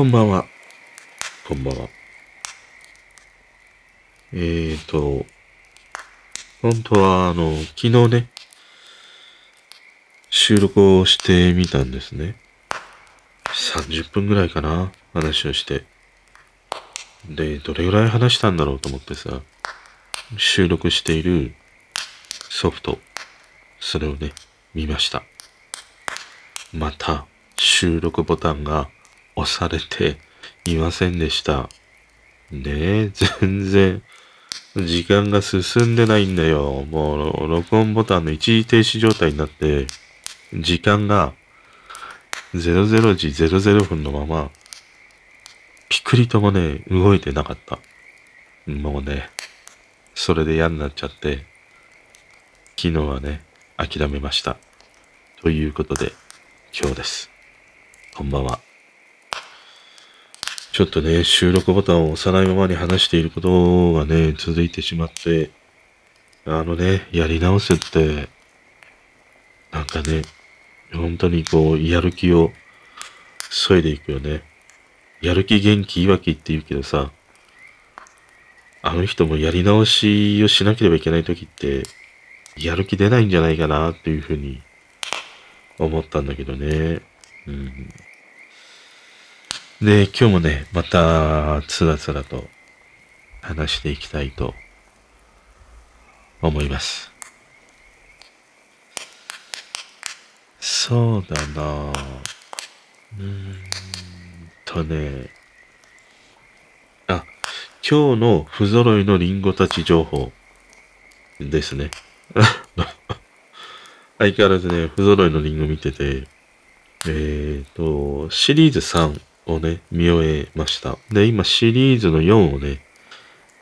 こんばんは。こんばんは。えーと、本当は、あの、昨日ね、収録をしてみたんですね。30分ぐらいかな、話をして。で、どれぐらい話したんだろうと思ってさ、収録しているソフト、それをね、見ました。また、収録ボタンが押されていませんでした。ねえ、全然、時間が進んでないんだよ。もう、録音ボタンの一時停止状態になって、時間が00時00分のまま、ピクリともね、動いてなかった。もうね、それで嫌になっちゃって、昨日はね、諦めました。ということで、今日です。こんばんは。ちょっとね、収録ボタンを押さないままに話していることがね、続いてしまって、あのね、やり直すって、なんかね、本当にこう、やる気を添えていくよね。やる気元気いわきって言うけどさ、あの人もやり直しをしなければいけない時って、やる気出ないんじゃないかなっていうふうに思ったんだけどね。うん。で、今日もね、また、つらつらと話していきたいと思います。そうだなうーんとね、あ、今日の不揃いのリンゴたち情報ですね。相変わらずね、不揃いのリンゴ見てて、えっ、ー、と、シリーズ3をね、見終えました。で、今シリーズの4をね、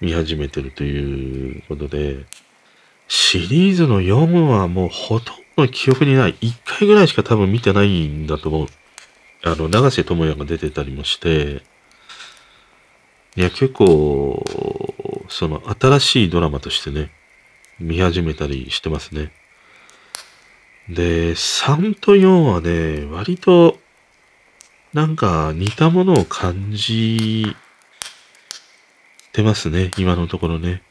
見始めてるということで、シリーズの4はもうほとんど記憶にない。1回ぐらいしか多分見てないんだと思う。あの、長瀬智也が出てたりもして、いや、結構、その、新しいドラマとしてね、見始めたりしてますね。で、3と4はね、割と、なんか似たものを感じてますね、今のところね。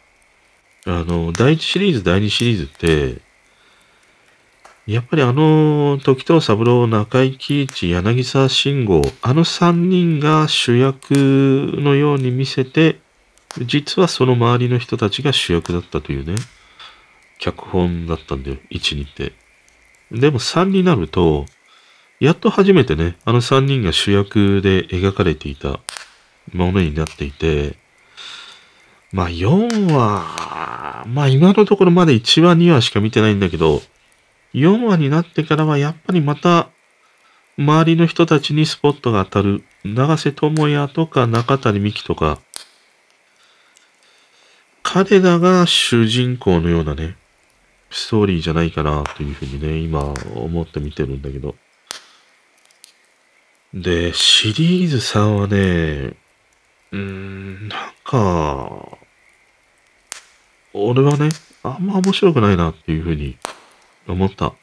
あの、第1シリーズ、第2シリーズって、やっぱりあの、時藤三郎、中井貴一、柳沢慎吾、あの3人が主役のように見せて、実はその周りの人たちが主役だったというね、脚本だったんだよ、1、2って。でも3になると、やっと初めてね、あの3人が主役で描かれていたものになっていて、まあ4話、まあ今のところまだ1話2話しか見てないんだけど、4話になってからはやっぱりまた周りの人たちにスポットが当たる長瀬智也とか中谷美紀とか彼らが主人公のようなね、ストーリーじゃないかなというふうにね、今思って見てるんだけど。で、シリーズ3はね、うーん、なんか、俺はね、あんま面白くないなっていうふうに思った。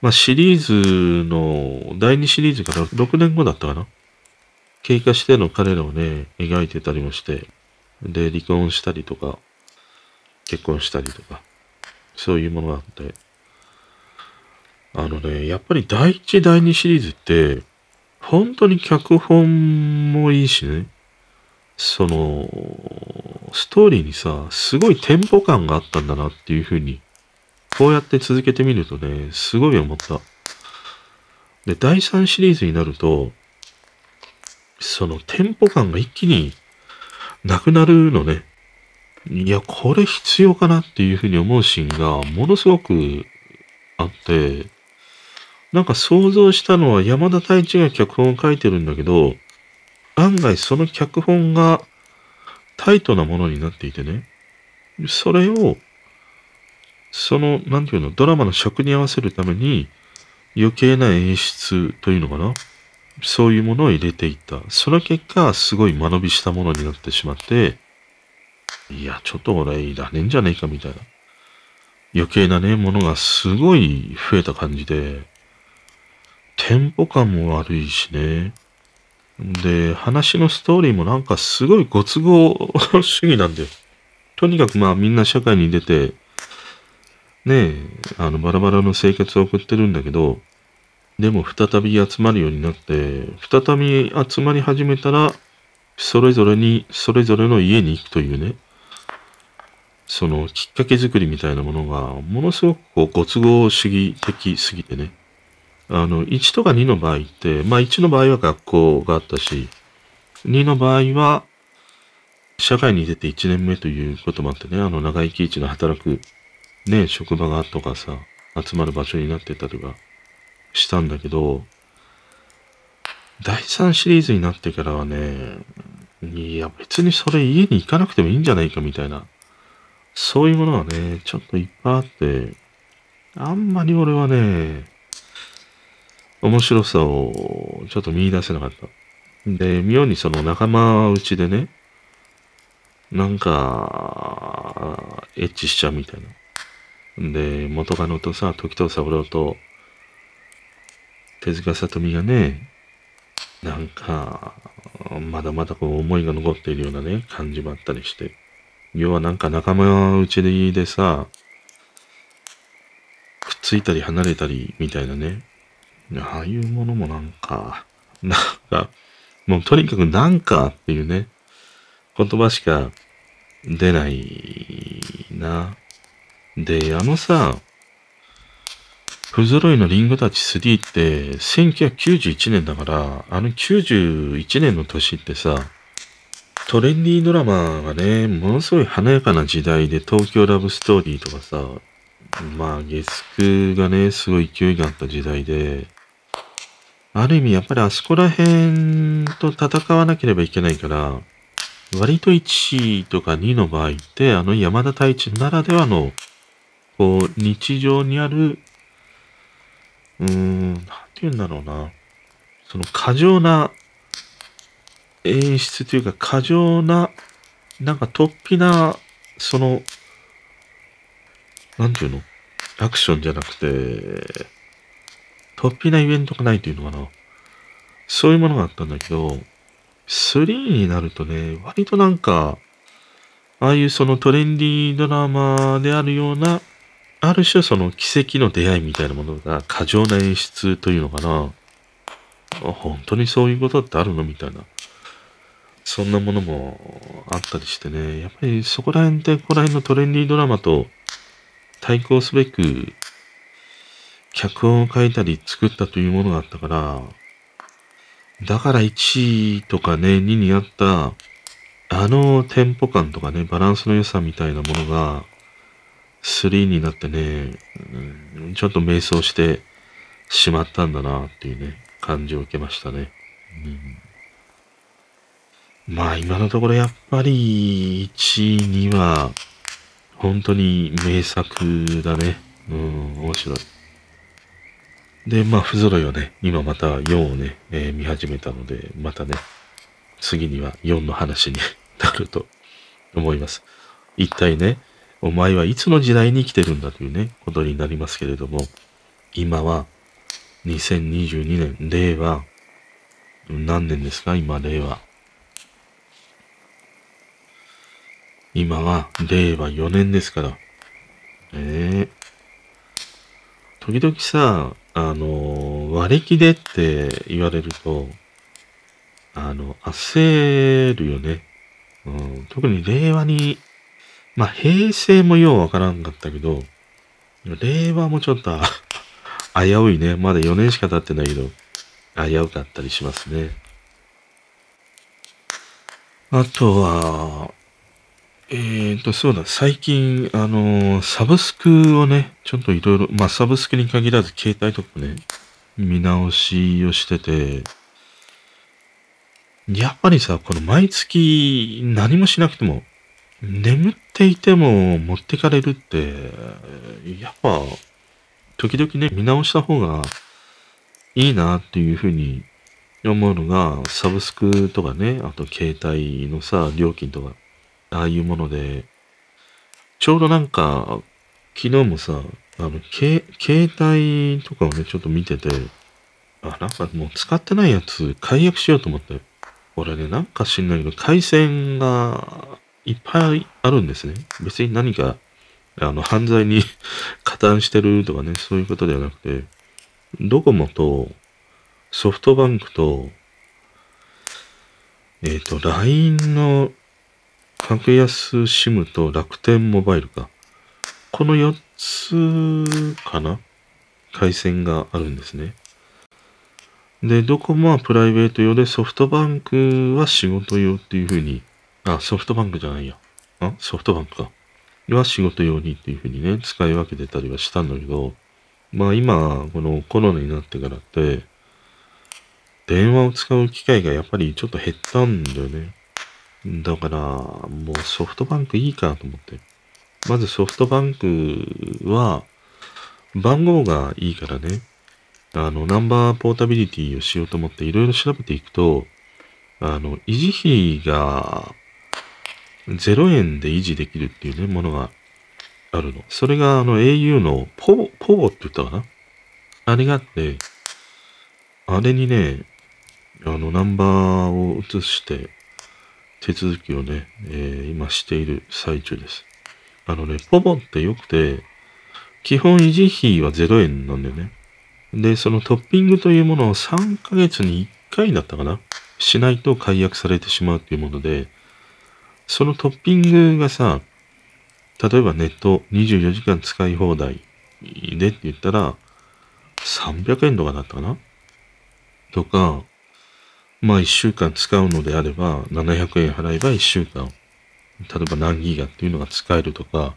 まあ、シリーズの、第2シリーズから6年後だったかな経過しての彼らをね、描いてたりもして、で、離婚したりとか、結婚したりとか、そういうものがあって、あのね、やっぱり第1、第2シリーズって、本当に脚本もいいしね、その、ストーリーにさ、すごいテンポ感があったんだなっていうふうに、こうやって続けてみるとね、すごい思った。で、第3シリーズになると、そのテンポ感が一気になくなるのね。いや、これ必要かなっていうふうに思うシーンがものすごくあって、なんか想像したのは山田太一が脚本を書いてるんだけど、案外その脚本がタイトなものになっていてね、それを、その、なんていうの、ドラマの尺に合わせるために余計な演出というのかなそういうものを入れていった。その結果、すごい間延びしたものになってしまって、いや、ちょっと俺いらねえんじゃねえかみたいな。余計なね、ものがすごい増えた感じで、テンポ感も悪いしね。で、話のストーリーもなんかすごいご都合主義なんだよ。とにかくまあみんな社会に出て、ねえ、あのバラバラの生活を送ってるんだけど、でも再び集まるようになって、再び集まり始めたら、それぞれに、それぞれの家に行くというね、そのきっかけ作りみたいなものが、ものすごくこうご都合主義的すぎてね、あの、1とか2の場合って、まあ1の場合は学校があったし、2の場合は、社会に出て1年目ということもあってね、あの長生き市の働く、ね、職場がとかさ、集まる場所になってたりはしたんだけど、第3シリーズになってからはね、いや別にそれ家に行かなくてもいいんじゃないかみたいな、そういうものはね、ちょっといっぱいあって、あんまり俺はね、面白さをちょっと見出せなかった。で、妙にその仲間内でね、なんか、エッチしちゃうみたいな。で、元カノとさ、時藤三郎と、手塚さとみがね、なんか、まだまだこう思いが残っているようなね、感じもあったりして。要はなんか仲間内でさ、くっついたり離れたりみたいなね、ああいうものもなんか、なんか、もうとにかくなんかっていうね、言葉しか出ないな。で、あのさ、不揃いのリンゴたち3って1991年だから、あの91年の年ってさ、トレンディードラマがね、ものすごい華やかな時代で東京ラブストーリーとかさ、まあ月9がね、すごい勢いがあった時代で、ある意味やっぱりあそこら辺と戦わなければいけないから、割と1とか2の場合って、あの山田太一ならではの、こう、日常にある、うーん、なんて言うんだろうな。その過剰な演出というか過剰な、なんか突飛な、その、なんていうの？アクションじゃなくて、突飛なイベントがないというのかな。そういうものがあったんだけど、3になるとね、割となんか、ああいうそのトレンディードラマであるような、ある種その奇跡の出会いみたいなものが過剰な演出というのかな。本当にそういうことってあるのみたいな。そんなものもあったりしてね。やっぱりそこら辺ってここら辺のトレンディードラマと対抗すべく脚本を書いたり作ったというものがあったから、だから1位とかね、2にあった、あのテンポ感とかね、バランスの良さみたいなものが、3になってね、うん、ちょっと迷走してしまったんだなっていうね、感じを受けましたね。うん、まあ今のところやっぱり1位、2は、本当に名作だね。うん、面白い。で、まあ、不揃いはね、今また4をね、えー、見始めたので、またね、次には4の話に なると思います。一体ね、お前はいつの時代に生きてるんだというね、ことになりますけれども、今は2022年、令和、何年ですか？今、令和。今は令和4年ですから。ええー、時々さ、あの、割り切れって言われると、あの、焦るよね。うん、特に令和に、まあ、平成もようわからんかったけど、令和もちょっと 危ういね。まだ4年しか経ってないけど、危うかったりしますね。あとは、えーと、そうだ、最近、あのー、サブスクをね、ちょっといろいろ、まあ、サブスクに限らず、携帯とかね、見直しをしてて、やっぱりさ、この毎月何もしなくても、眠っていても持ってかれるって、やっぱ、時々ね、見直した方がいいなっていうふうに思うのが、サブスクとかね、あと携帯のさ、料金とか、ああいうもので、ちょうどなんか、昨日もさ、あの、携帯とかをね、ちょっと見てて、あ、なんかもう使ってないやつ解約しようと思って。俺ね、なんか知んないけど、回線がいっぱいあるんですね。別に何か、あの、犯罪に 加担してるとかね、そういうことではなくて、ドコモとソフトバンクと、えっ、ー、と、LINE の格安 SIM と楽天モバイルか。この4つかな？回線があるんですね。で、ドコモはプライベート用でソフトバンクは仕事用っていう風に、あ、ソフトバンクじゃないや。あ、ソフトバンクか。は仕事用にっていう風にね、使い分けてたりはしたんだけど、まあ今、このコロナになってからって、電話を使う機会がやっぱりちょっと減ったんだよね。だから、もうソフトバンクいいかと思って。まずソフトバンクは、番号がいいからね、あの、ナンバーポータビリティをしようと思っていろいろ調べていくと、あの、維持費が0円で維持できるっていうね、ものがあるの。それが、あの、au のポボ、ポボって言ったかな？あれがあって、あれにね、あの、ナンバーを移して、手続きをね、えー、今している最中です。あのね、ポボって良くて、基本維持費は0円なんだよね。で、そのトッピングというものを3ヶ月に1回だったかなしないと解約されてしまうっていうもので、そのトッピングがさ、例えばネット24時間使い放題でって言ったら、300円とかだったかな？とか、まあ1週間使うのであれば、700円払えば1週間、例えば何ギガっていうのが使えるとか、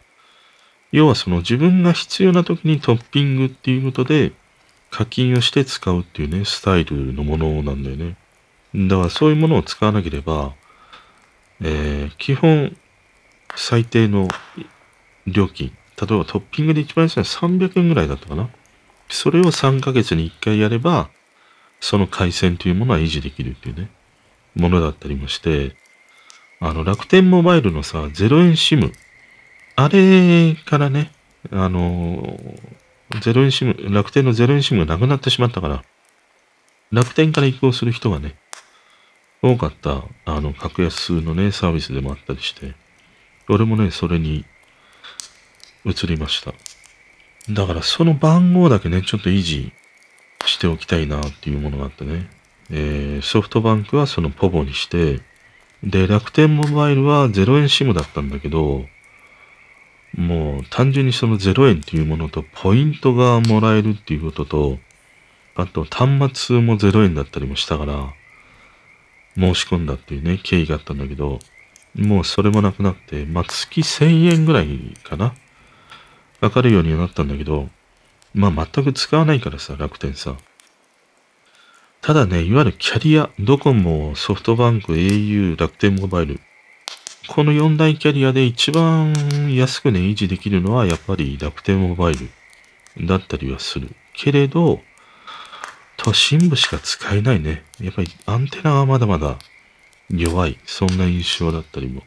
要はその自分が必要な時にトッピングっていうことで課金をして使うっていうね、スタイルのものなんだよね。だからそういうものを使わなければ、えー、基本最低の料金、例えばトッピングで一番安いのは300円ぐらいだったかな。それを3ヶ月に1回やれば、その回線というものは維持できるっていうね、ものだったりもして、あの、楽天モバイルのさ、0円 SIM、あれからね、あの、0円 SIM、楽天の0円 SIM がなくなってしまったから、楽天から移行する人がね、多かった、あの、格安のね、サービスでもあったりして、俺もね、それに移りました。だからその番号だけね、ちょっと維持しておきたいなっていうものがあってね。えー、ソフトバンクはそのポボにして、で、楽天モバイルは0円 SIM だったんだけど、もう単純にその0円っていうものとポイントがもらえるっていうことと、あと端末も0円だったりもしたから、申し込んだっていうね、経緯があったんだけど、もうそれもなくなって、まあ、月1000円ぐらいかな。かかるようになったんだけど、まあ全く使わないからさ、楽天さ。ただね、いわゆるキャリア、ドコモ、ソフトバンク、au、楽天モバイル。この4大キャリアで一番安くね、維持できるのはやっぱり楽天モバイルだったりはする。けれど、都心部しか使えないね。やっぱりアンテナはまだまだ弱い。そんな印象だったりも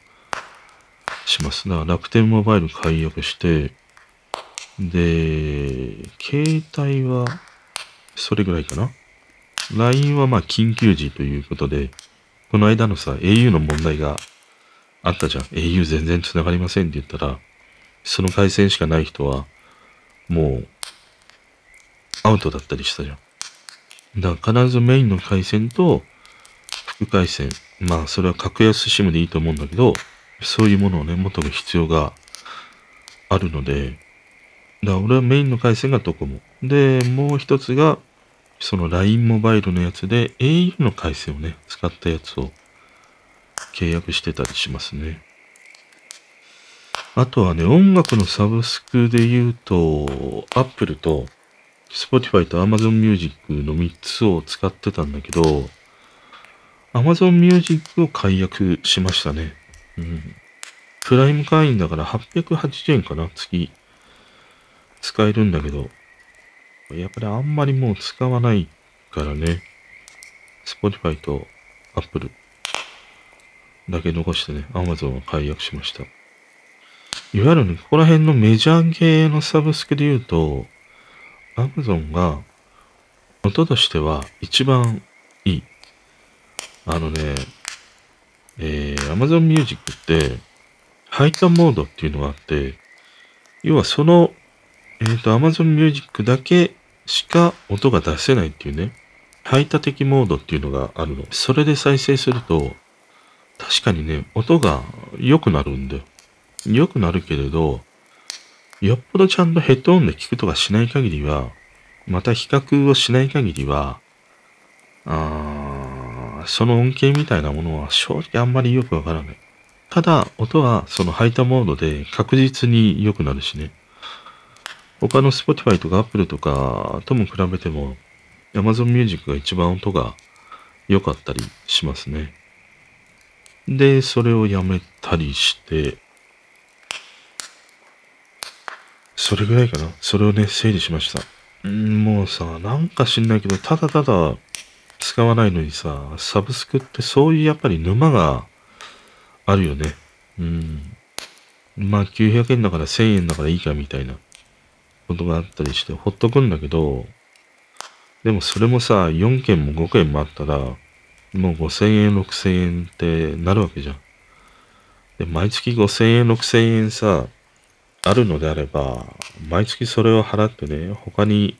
します。だから楽天モバイル解約して、で、携帯はそれぐらいかな？LINE はまあ緊急時ということで、この間のさ、au の問題があったじゃん。au 全然繋がりませんって言ったら、その回線しかない人は、もう、アウトだったりしたじゃん。だから必ずメインの回線と副回線。まあ、それは格安 SIM でいいと思うんだけど、そういうものをね、求む必要があるので、だから俺はメインの回線がドコモ。で、もう一つが、その LINE モバイルのやつで au の回線をね、使ったやつを契約してたりしますね。あとはね、音楽のサブスクで言うと、Apple と Spotify と Amazon Music の3つを使ってたんだけど、Amazon Music を解約しましたね。うん。プライム会員だから880円かな、月。使えるんだけど、やっぱりあんまりもう使わないからね、Spotify と Apple だけ残してね、Amazon を解約しました。いわゆるね、ここら辺のメジャー系のサブスクで言うと、Amazon が音としては一番いい。あのね、えー、Amazon Music って、ハイタモードっていうのがあって、要はその、えっ、ー、と、Amazon Music だけしか音が出せないっていうね、排他的モードっていうのがあるの。それで再生すると、確かにね、音が良くなるんだよ。良くなるけれど、よっぽどちゃんとヘッドホンで聞くとかしない限りは、また比較をしない限りは、あその恩恵みたいなものは正直あんまりよくわからない。ただ、音はそのハイタモードで確実に良くなるしね。他の Spotify とか Apple とかとも比べても Amazon Music が一番音が良かったりしますね。で、それをやめたりして、それぐらいかな。それをね、整理しました。んもうさ、なんか知んないけど、ただただ使わないのにさ、サブスクってそういうやっぱり沼があるよね。うん。まあ900円だから1000円だからいいかみたいなことがあったりしてほっとくんだけど、でもそれもさ、4件も5件もあったら、もう5000円、6000円ってなるわけじゃん。で、毎月5000円、6000円さ、あるのであれば、毎月それを払ってね、他に、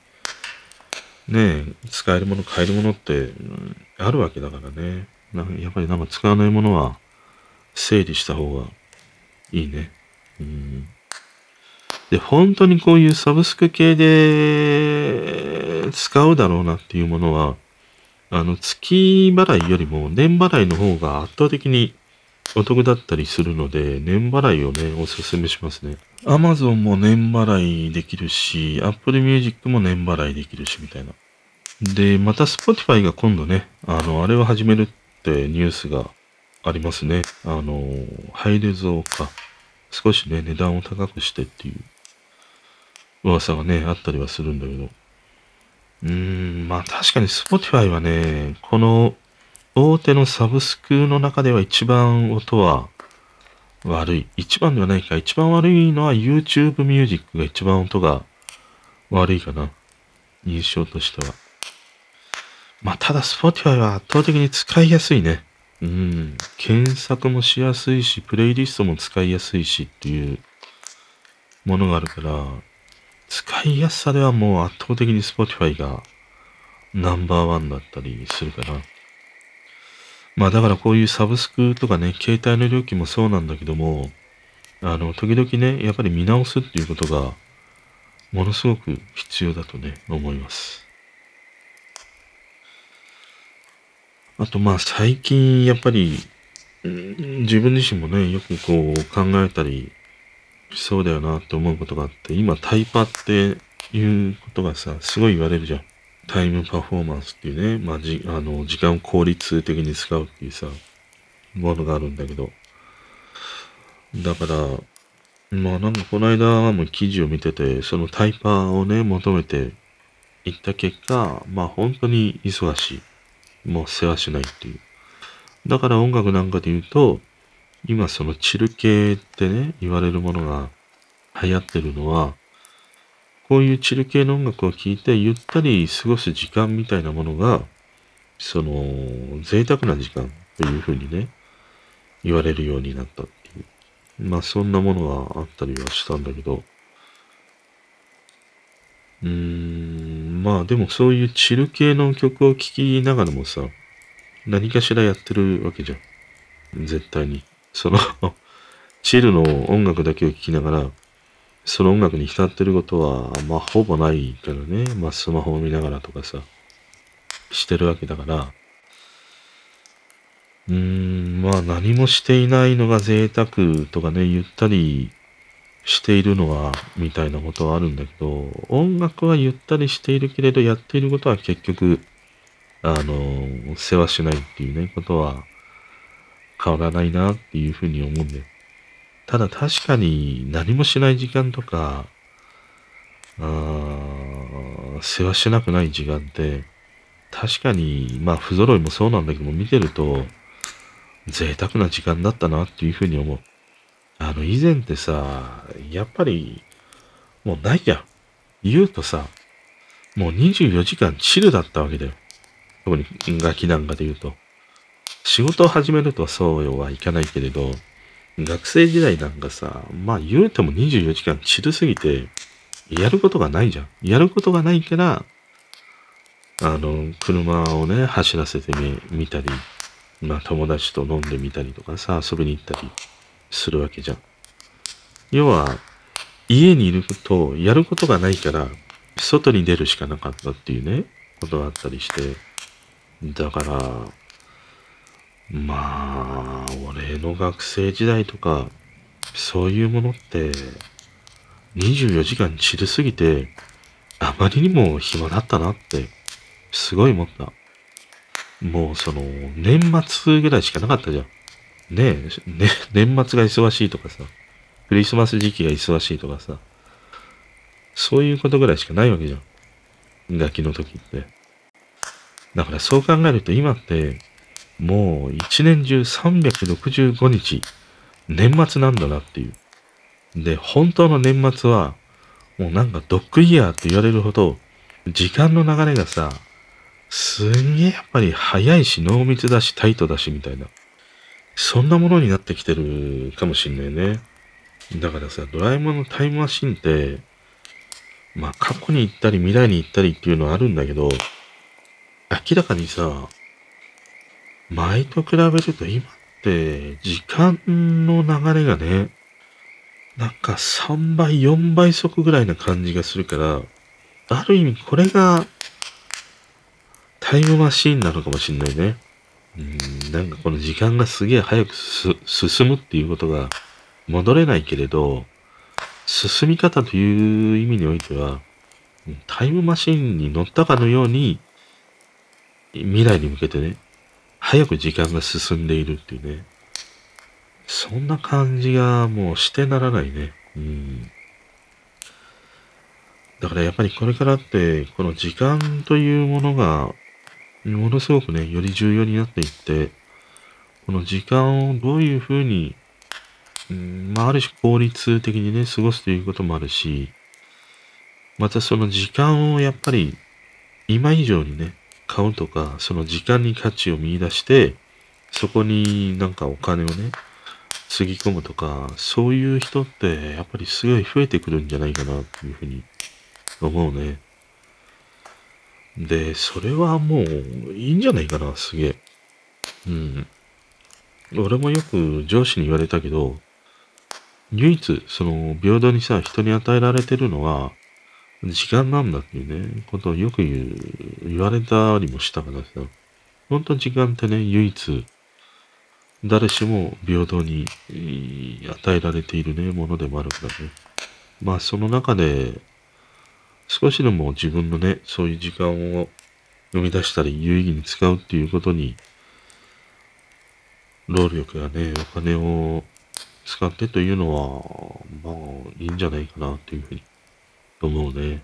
ね、使えるもの、買えるものって、あるわけだからね。やっぱりなんか使わないものは整理した方がいいね。うん。で、本当にこういうサブスク系で使うだろうなっていうものは、あの、月払いよりも年払いの方が圧倒的にお得だったりするので、年払いをね、おすすめしますね。Amazon も年払いできるし、Apple Music も年払いできるし、みたいな。で、また Spotify が今度ね、あの、あれを始めるってニュースがありますね。あの、ハイレゾか。少しね、値段を高くしてっていう噂がね、あったりはするんだけど。うーん、まあ確かに Spotify はね、この大手のサブスクの中では一番音は悪い。一番ではないか。一番悪いのは YouTube Music が一番音が悪いかな。印象としては。まあただ Spotify は圧倒的に使いやすいね。うん。検索もしやすいし、プレイリストも使いやすいしっていうものがあるから、使いやすさではもう圧倒的に Spotify がナンバーワンだったりするかな。まあだからこういうサブスクとかね、携帯の料金もそうなんだけども、あの、時々ね、やっぱり見直すっていうことが、ものすごく必要だとね、思います。あとまあ最近やっぱり、自分自身もね、よくこう考えたりそうだよなって思うことがあって、今タイパっていうことがさ、すごい言われるじゃん。タイムパフォーマンスっていうね、まあ、じ、あの、時間を効率的に使うっていうさ、ものがあるんだけど。だから、まあなんかこの間も記事を見てて、そのタイパーをね、求めていった結果、まあ本当に忙しい。もう世話しないっていう。だから音楽なんかで言うと、今そのチル系ってね、言われるものが流行ってるのは、こういうチル系の音楽を聴いてゆったり過ごす時間みたいなものが、その贅沢な時間というふうにね、言われるようになったっていう。まあそんなものがあったりはしたんだけど、うーん、まあでもそういうチル系の曲を聴きながらもさ、何かしらやってるわけじゃん。絶対に。その チルの音楽だけを聴きながら、その音楽に浸ってることは、まあ、ほぼないからね。まあ、スマホを見ながらとかさ、してるわけだから、うーん、まあ、何もしていないのが贅沢とかね、ゆったりしているのは、みたいなことはあるんだけど、音楽はゆったりしているけれど、やっていることは結局、あの、世話しないっていうね、ことは、変わらないなっていうふうに思うんで。ただ確かに何もしない時間とか、あ世話しなくない時間って、確かに、まあ不揃いもそうなんだけども、見てると、贅沢な時間だったなっていうふうに思う。あの、以前ってさ、やっぱり、もうないじゃん。言うとさ、もう24時間チルだったわけだよ。特にガキなんかで言うと。仕事を始めるとそうはいかないけれど、学生時代なんかさ、まあ言うても24時間チルすぎて、やることがないじゃん。やることがないから、あの、車をね、走らせてみたり、まあ友達と飲んでみたりとかさ、遊びに行ったりするわけじゃん。要は、家にいると、やることがないから、外に出るしかなかったっていうね、ことがあったりして、だから、まあ、俺の学生時代とか、そういうものって、24時間散るすぎて、あまりにも暇だったなって、すごい思った。もうその、年末ぐらいしかなかったじゃん。ねえ、ね、年末が忙しいとかさ、クリスマス時期が忙しいとかさ、そういうことぐらいしかないわけじゃん。ガキの時って。だからそう考えると今って、もう一年中365日、年末なんだなっていう。で、本当の年末は、もうなんかドッグイヤーって言われるほど、時間の流れがさ、すんげえやっぱり早いし濃密だしタイトだしみたいな。そんなものになってきてるかもしんないね。だからさ、ドラえもんのタイムマシンって、まあ過去に行ったり未来に行ったりっていうのはあるんだけど、明らかにさ、前と比べると今って時間の流れがね、なんか3倍、4倍速ぐらいな感じがするから、ある意味これがタイムマシーンなのかもしんないね。うん、なんかこの時間がすげえ早く進むっていうことが戻れないけれど、進み方という意味においては、タイムマシンに乗ったかのように、未来に向けてね、早く時間が進んでいるっていうね。そんな感じがもうしてならないね。うん。だからやっぱりこれからって、この時間というものが、ものすごくね、より重要になっていって、この時間をどういうふうに、うん、まあ、ある種効率的にね、過ごすということもあるし、またその時間をやっぱり、今以上にね、買うとか、その時間に価値を見出して、そこになんかお金をね、つぎ込むとか、そういう人ってやっぱりすごい増えてくるんじゃないかなっていうふうに思うね。で、それはもういいんじゃないかな、すげえ。うん。俺もよく上司に言われたけど、唯一、その、平等にさ、人に与えられてるのは、時間なんだっていうね、ことをよく言う、言われたりもしたからさ、本当時間ってね、唯一、誰しも平等に与えられているね、ものでもあるからね。まあ、その中で、少しでも自分のね、そういう時間を生み出したり、有意義に使うっていうことに、労力やね、お金を使ってというのは、まあ、いいんじゃないかなっていうふうにと思うね。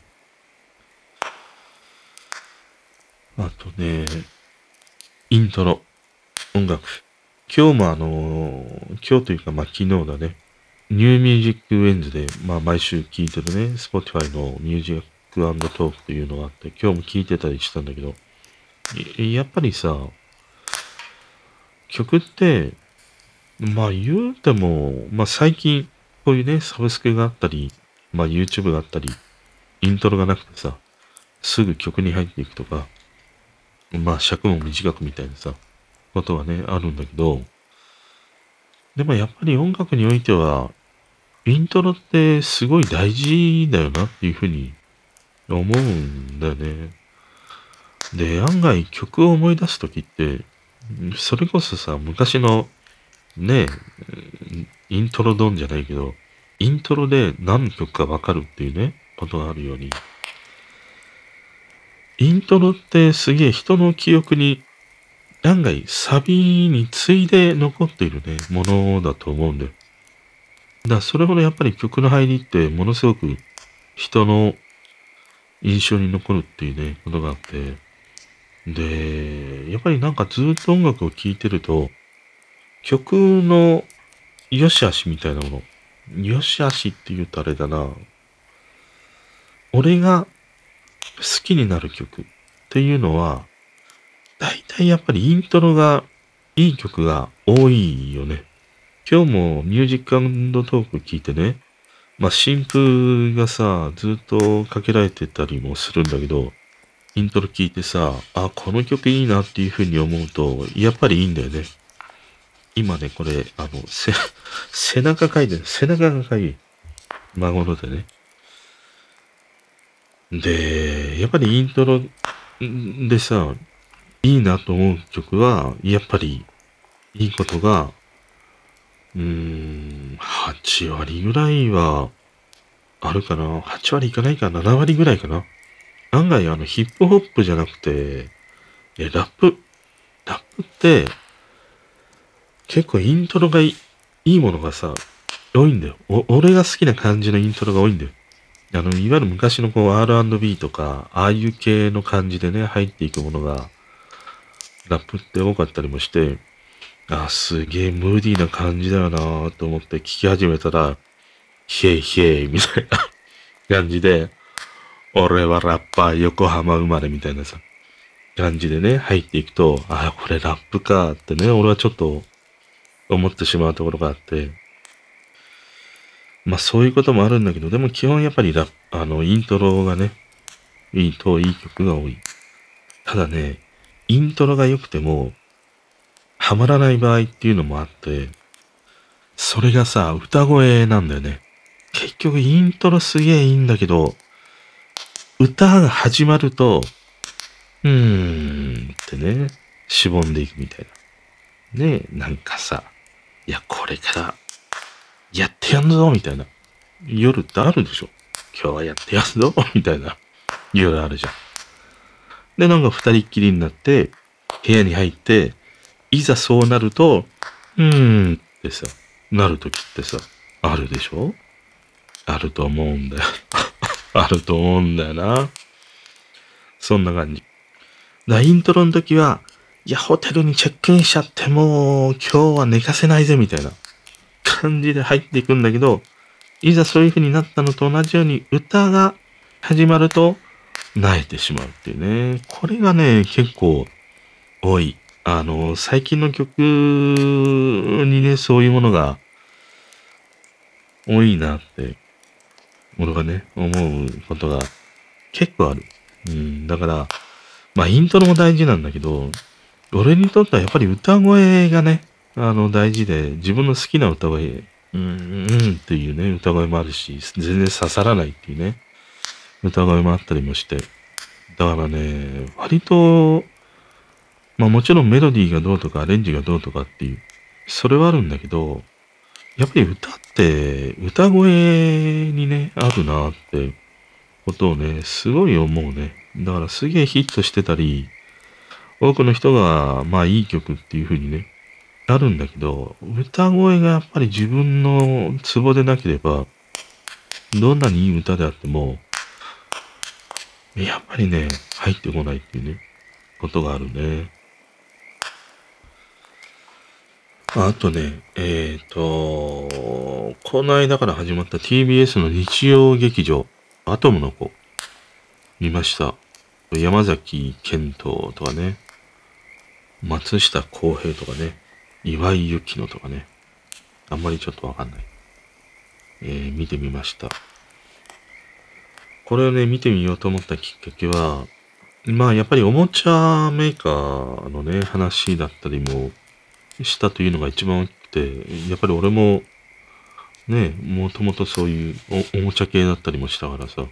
あとね、イントロ、音楽。今日もあの今日というかまあ昨日だね、 New Music Wednesday で、まあ毎週聴いてるね、Spotify のミュージックトークというのがあって、今日も聞いてたりしたんだけど、やっぱりさ、曲って、まあ言うても、まあ最近、こういうね、サブスクがあったり、まあ YouTube があったり、イントロがなくてさ、すぐ曲に入っていくとか、まあ尺も短くみたいなさ、ことがね、あるんだけど、でもやっぱり音楽においては、イントロってすごい大事だよなっていうふうに思うんだよね。で、案外曲を思い出すときって、それこそさ、昔のね、イントロドンじゃないけど、イントロで何曲かわかるっていうね、ことがあるように、イントロってすげえ人の記憶に案外サビに次いで残っているね、ものだと思うんだよ。だそれほどやっぱり曲の入りってものすごく人の印象に残るっていうね、ことがあって、で、やっぱりなんかずっと音楽を聴いてると、曲の良し悪しみたいなもの、良し悪しって言うとあれだな、俺が好きになる曲っていうのは、大体やっぱりイントロがいい曲が多いよね。今日もミュージックトーク聞いてね、まあ、新譜がさ、ずっとかけられてたりもするんだけど、イントロ聞いてさ、あ、この曲いいなっていう風に思うと、やっぱりいいんだよね。今ね、これ、あの、背中書いて。背中がかい。孫のでね。で、やっぱりイントロでさ、いいなと思う曲は、やっぱり、いいことが、うーん、8割ぐらいは、あるかな。8割いかないか。7割ぐらいかな。案外、あの、ヒップホップじゃなくて、え、ラップ。ラップって、結構イントロがいいいいものがさ、多いんだよ。お、俺が好きな感じのイントロが多いんだよ。あの、いわゆる昔のこう R&B とか、ああいう系の感じでね、入っていくものが、ラップって多かったりもして、あ、すげえムーディーな感じだよなと思って聞き始めたら、ヒェイヒェイみたいな 感じで、俺はラッパー横浜生まれみたいなさ、感じでね、入っていくと、あ、これラップかってね、俺はちょっと思ってしまうところがあって、まあそういうこともあるんだけど、でも基本やっぱりラあの、イントロがね、いいといい曲が多い。ただね、イントロが良くても、ハマらない場合っていうのもあって、それがさ、歌声なんだよね。結局イントロすげえいいんだけど、歌が始まると、うーんってね、しぼんでいくみたいな。ねなんかさ、いや、これからやってやんぞみたいな。夜ってあるでしょ？今日はやってやんぞみたいな。夜あるじゃん。で、なんか二人っきりになって、部屋に入って、いざそうなると、うーんってさ、なるときってさ、あるでしょ？あると思うんだよ。あると思うんだよな。そんな感じ。だイントロの時は、いや、ホテルにチェックインしちゃってもう、今日は寝かせないぜ、みたいな。感じで入っていくんだけど、いざそういう風になったのと同じように歌が始まると、泣いてしまうっていうね。これがね、結構多い。あの、最近の曲にね、そういうものが多いなって、俺がね、思うことが結構ある。うん、だから、まあイントロも大事なんだけど、俺にとってはやっぱり歌声がね、あの、大事で、自分の好きな歌声、うん、うんっていうね、歌声もあるし、全然刺さらないっていうね、歌声もあったりもして。だからね、割と、まあもちろんメロディーがどうとかアレンジがどうとかっていう、それはあるんだけど、やっぱり歌って歌声にね、あるなってことをね、すごい思うね。だからすげえヒットしてたり、多くの人が、まあいい曲っていう風にね、あるんだけど、歌声がやっぱり自分のツボでなければ、どんなにいい歌であっても、やっぱりね、入ってこないっていうね、ことがあるね。あとね、えっ、ー、と、この間から始まった TBS の日曜劇場、アトムの子、見ました。山崎健人とかね、松下洸平とかね、岩井ゆきのとかね、あんまりちょっとわかんない。えー、見てみました。これをね、見てみようと思ったきっかけは、まあやっぱりおもちゃメーカーのね、話だったりもしたというのが一番大きくて、やっぱり俺も、ね、もともとそういうおもちゃ系だったりもしたからさ、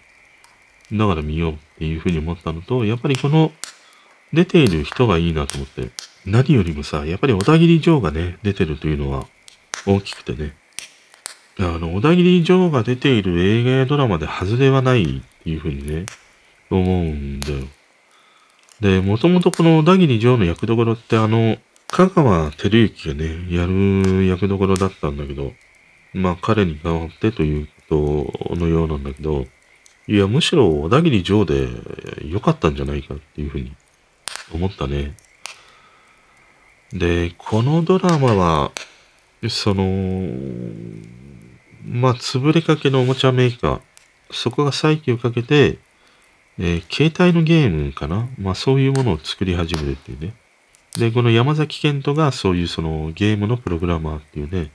だから見ようっていうふうに思ったのと、やっぱりこの出ている人がいいなと思って、何よりもさ、やっぱり小田切城がね、出てるというのは大きくてね。あの、小田切城が出ている映画やドラマで外れはないっていうふうにね、思うんだよ。で、もともとこの小田切城の役どころってあの、香川照之がね、やる役どころだったんだけど、まあ彼に代わってということのようなんだけど、いや、むしろ小田切城で良かったんじゃないかっていうふうに思ったね。で、このドラマは、その、まあ、潰れかけのおもちゃメーカー、そこが再起をかけて、えー、携帯のゲームかな？まあ、そういうものを作り始めるっていうね。で、この山崎賢人がそういうそのゲームのプログラマーっていうね、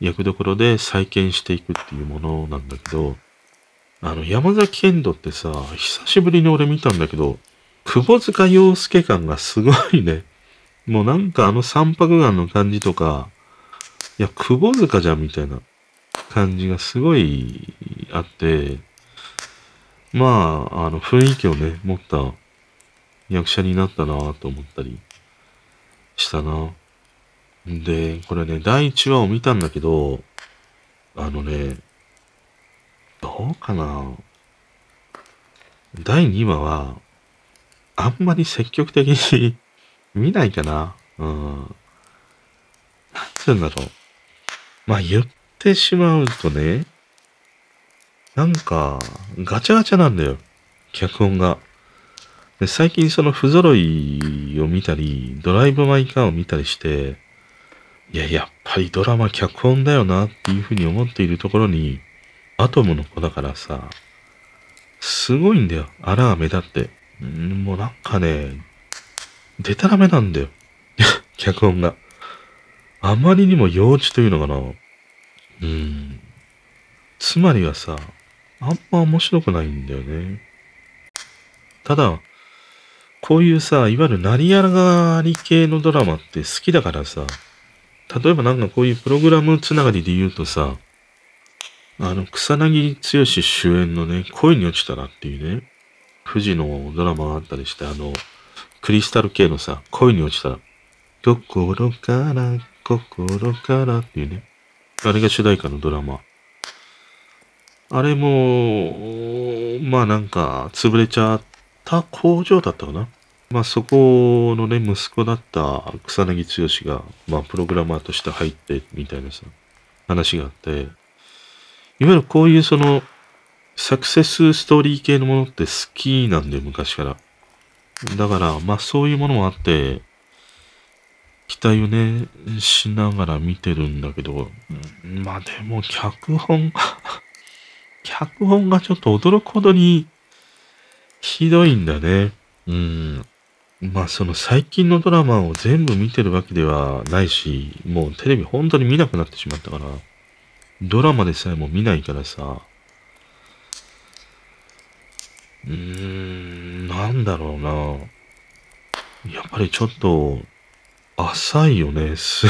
役どころで再建していくっていうものなんだけど、あの、山崎賢人ってさ、久しぶりに俺見たんだけど、窪塚洋介感がすごいね。もうなんかあの三白眼の感じとか、いや、窪塚じゃんみたいな感じがすごいあって、まあ、あの、雰囲気をね、持った役者になったなと思ったりしたな。で、これね、第1話を見たんだけど、あのね、どうかな第2話は、あんまり積極的に見ないかな。うん。なんつうんだろう。まあ言ってしまうとね、なんか、ガチャガチャなんだよ。脚本が。で最近その不揃いを見たり、ドライブ・マイ・カーを見たりして、いや、やっぱりドラマ脚本だよなっていうふうに思っているところに、アトムの子だからさ、すごいんだよ。あらが目立って。んもうなんかね、でたらめなんだよ。脚本が。あまりにも幼稚というのかな。うん。つまりはさ、あんま面白くないんだよね。ただ、こういうさ、いわゆる成り上がり系のドラマって好きだからさ、例えばなんかこういうプログラムつながりで言うとさ、あの、草薙剛主演のね、恋に落ちたらっていうね、富士のドラマがあったりして、あの、クリスタル系のさ、恋に落ちたら、心から、心からっていうね、あれが主題歌のドラマ。あれも、まあなんか、潰れちゃった工場だったかな。まあそこのね、息子だった草薙剛が、まあプログラマーとして入ってみたいなさ、話があって、いわゆるこういうその、サクセスストーリー系のものって好きなんだよ、昔から。だから、まあそういうものもあって、期待をね、しながら見てるんだけど、まあでも脚本が 脚本がちょっと驚くほどにひどいんだね。うん。まあその最近のドラマを全部見てるわけではないし、もうテレビ本当に見なくなってしまったから、ドラマでさえも見ないからさ、うーん、なんだろうな。やっぱりちょっと、浅いよね。す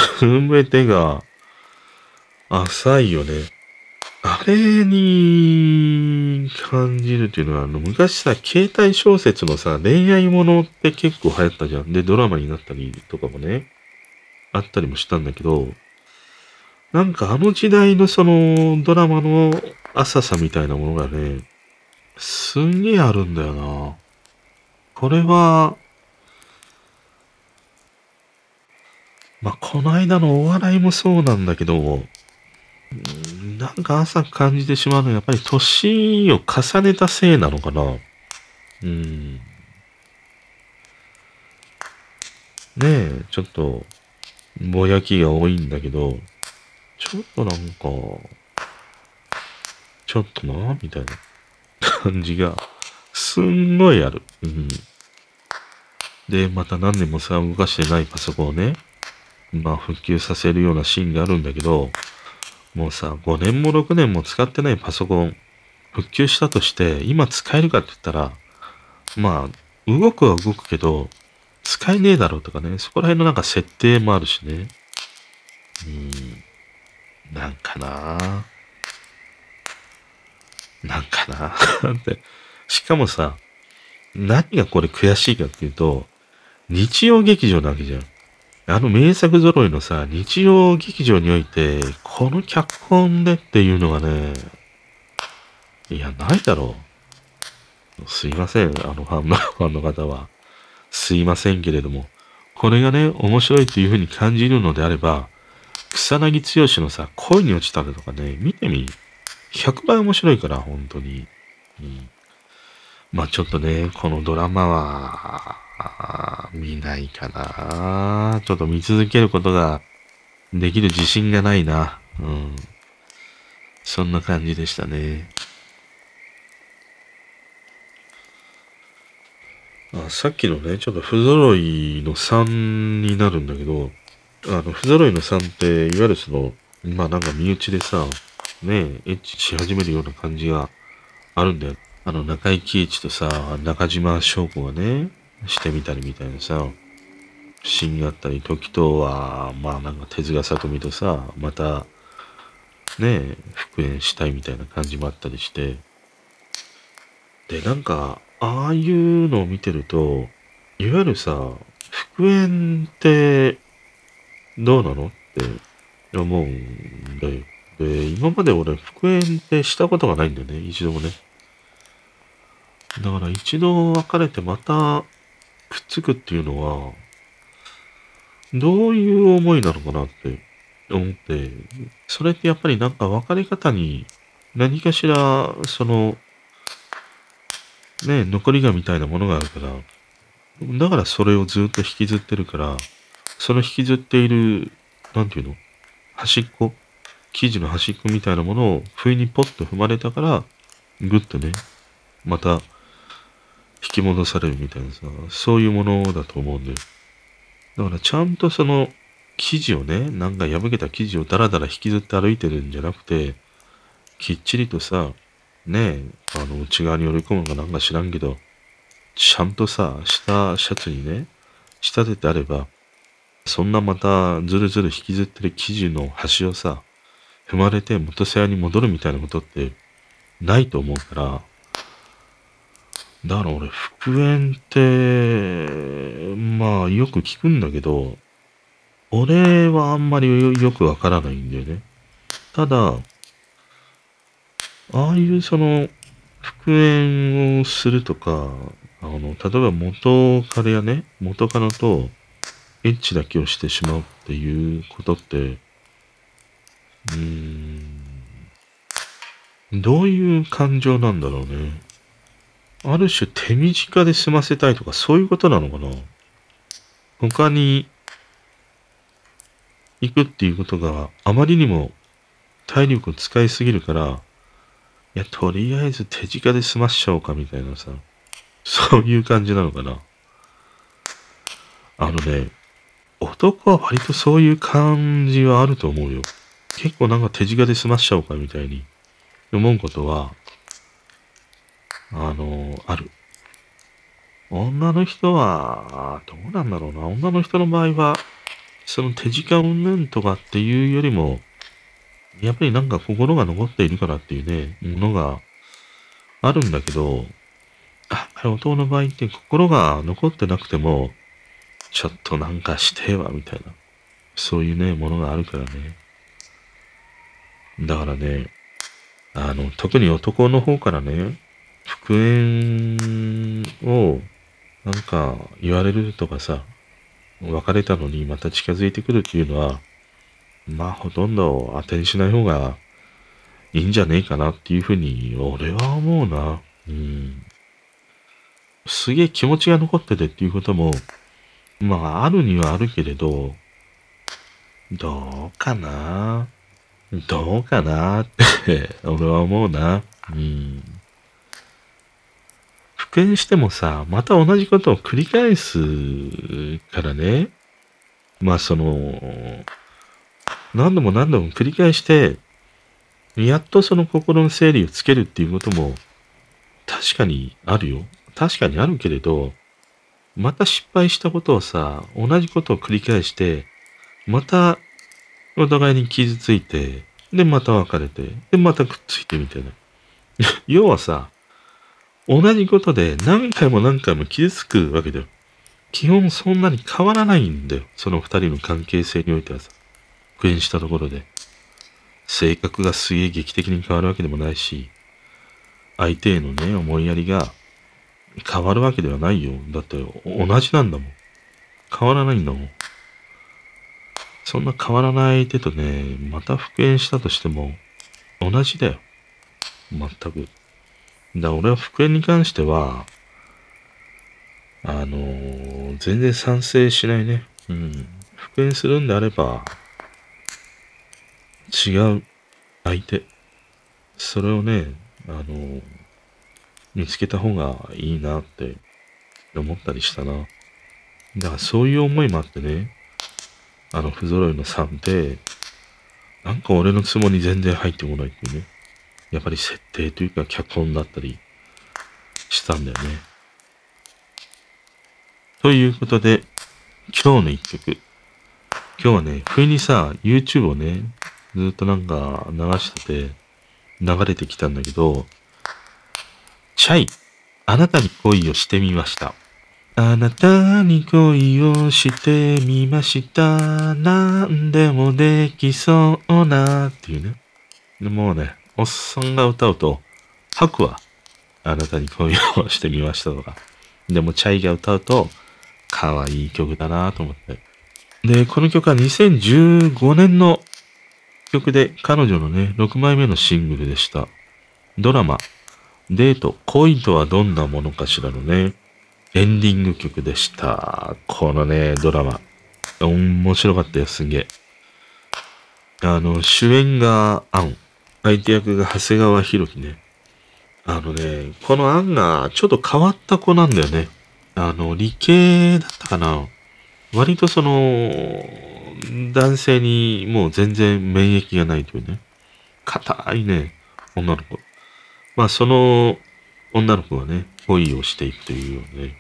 べてが、浅いよね。あれに感じるっていうのは、あの、昔さ、携帯小説のさ、恋愛ものって結構流行ったじゃん。で、ドラマになったりとかもね、あったりもしたんだけど、なんかあの時代のそのドラマの浅さみたいなものがね、すんげえあるんだよな。これは、まあ、この間のお笑いもそうなんだけど、なんか朝感じてしまうのはやっぱり年を重ねたせいなのかな。うん。ねえ、ちょっと、ぼやきが多いんだけど、ちょっとなんか、ちょっとな、みたいな感じが、すんごいある。うん。で、また何年もさ、動かしてないパソコンをね、まあ、復旧させるようなシーンがあるんだけど、もうさ、5年も6年も使ってないパソコン、復旧したとして、今使えるかって言ったら、まあ、動くは動くけど、使えねえだろうとかね、そこら辺のなんか設定もあるしね。うん、なんかなぁなんかなって。しかもさ、何がこれ悔しいかっていうと、日曜劇場なわけじゃん。あの名作揃いのさ、日曜劇場において、この脚本でっていうのがね、いや、ないだろう。すいません、あのファンの、ファンの方は。すいませんけれども、これがね、面白いというふうに感じるのであれば、草薙剛のさ、恋に落ちたとかね、見てみ。100倍面白いから、本当に。うん、まあちょっとね、このドラマは、見ないかな。ちょっと見続けることができる自信がないな。うん。そんな感じでしたね。あさっきのね、ちょっと不揃いの3になるんだけど、あの、不揃いの3って、いわゆるその、まあなんか身内でさ、ねエッチし始めるような感じがあるんだよ。あの、中井貴一とさ、中島翔子がね、してみたりみたいなさ、シーンがあったり、時とは、まあなんか手塚里美とさ、また、ねえ復縁したいみたいな感じもあったりして、で、なんか、ああいうのを見てると、いわゆるさ、復縁ってどうなのって思うんだよ。で、今まで俺復縁ってしたことがないんだよね、一度もね。だから一度別れてまたくっつくっていうのは、どういう思いなのかなって思って、それってやっぱりなんか別れ方に何かしら、その、ね、残りがみたいなものがあるから、だからそれをずっと引きずってるから、その引きずっている、なんていうの？端っこ？生地の端っこみたいなものを不意にポッと踏まれたから、ぐっとね、また引き戻されるみたいなさ、そういうものだと思うんだよ。だからちゃんとその生地をね、なんか破けた生地をダラダラ引きずって歩いてるんじゃなくて、きっちりとさ、ねえ、あの、内側に寄り込むかなんか知らんけど、ちゃんとさ、下シャツにね、仕立ててあれば、そんなまたずるずる引きずってる生地の端をさ、踏まれて元世話に戻るみたいなことってないと思うから、だから俺、復縁って、まあよく聞くんだけど、俺はあんまりよくわからないんだよね。ただ、ああいうその、復縁をするとか、あの、例えば元彼やね、元カノとエッチだけをしてしまうっていうことって、うん、どういう感情なんだろうね。ある種手短で済ませたいとかそういうことなのかな他に行くっていうことがあまりにも体力を使いすぎるから、いや、とりあえず手近で済ましちゃおうかみたいなさ、そういう感じなのかな。あのね、男は割とそういう感じはあると思うよ。結構なんか手近で済ましちゃおうかみたいに思うことは、あの、ある。女の人は、どうなんだろうな。女の人の場合は、その手近云々とかっていうよりも、やっぱりなんか心が残っているからっていうね、ものがあるんだけど、あ、男の場合って心が残ってなくても、ちょっとなんかしては、みたいな。そういうね、ものがあるからね。だからね、あの、特に男の方からね、復縁をなんか言われるとかさ、別れたのにまた近づいてくるっていうのは、まあほとんど当てにしない方がいいんじゃねえかなっていうふうに俺は思うな。うん。すげえ気持ちが残っててっていうことも、まああるにはあるけれど、どうかなどうかなって俺は思うな。うん。復縁してもさ、また同じことを繰り返すからね。まあその、何度も何度も繰り返して、やっとその心の整理をつけるっていうことも確かにあるよ。確かにあるけれど、また失敗したことをさ、同じことを繰り返して、またお互いに傷ついて、で、また別れて、で、またくっついてみたいな。要はさ、同じことで何回も何回も傷つくわけだよ。基本そんなに変わらないんだよ。その二人の関係性においてはさ。復縁したところで。性格がすげえ劇的に変わるわけでもないし、相手へのね、思いやりが変わるわけではないよ。だって同じなんだもん。変わらないんだもん。そんな変わらない相手とね、また復縁したとしても、同じだよ。全く。だ俺は復縁に関しては、あのー、全然賛成しないね。うん。復縁するんであれば、違う相手。それをね、あのー、見つけた方がいいなって思ったりしたな。だからそういう思いもあってね、あの、不揃いの3って、なんか俺のつもに全然入ってこないっていうね。やっぱり設定というか脚本だったりしたんだよね。ということで、今日の一曲。今日はね、不意にさ、YouTube をね、ずっとなんか流してて、流れてきたんだけど、チャイ、あなたに恋をしてみました。あなたに恋をしてみました。何でもできそうなっていうね。もうね、おっさんが歌うと、吐くわ。あなたに恋をしてみましたとか。でも、チャイが歌うと、可愛い曲だなと思って。で、この曲は2015年の曲で、彼女のね、6枚目のシングルでした。ドラマ、デート、恋とはどんなものかしらのね、エンディング曲でした。このね、ドラマ。面白かったよ、すげえ。あの、主演がアン。相手役が長谷川博己ね。あのね、このアンがちょっと変わった子なんだよね。あの、理系だったかな。割とその、男性にもう全然免疫がないというね。硬いね、女の子。まあその女の子がね、恋をしていくというよね、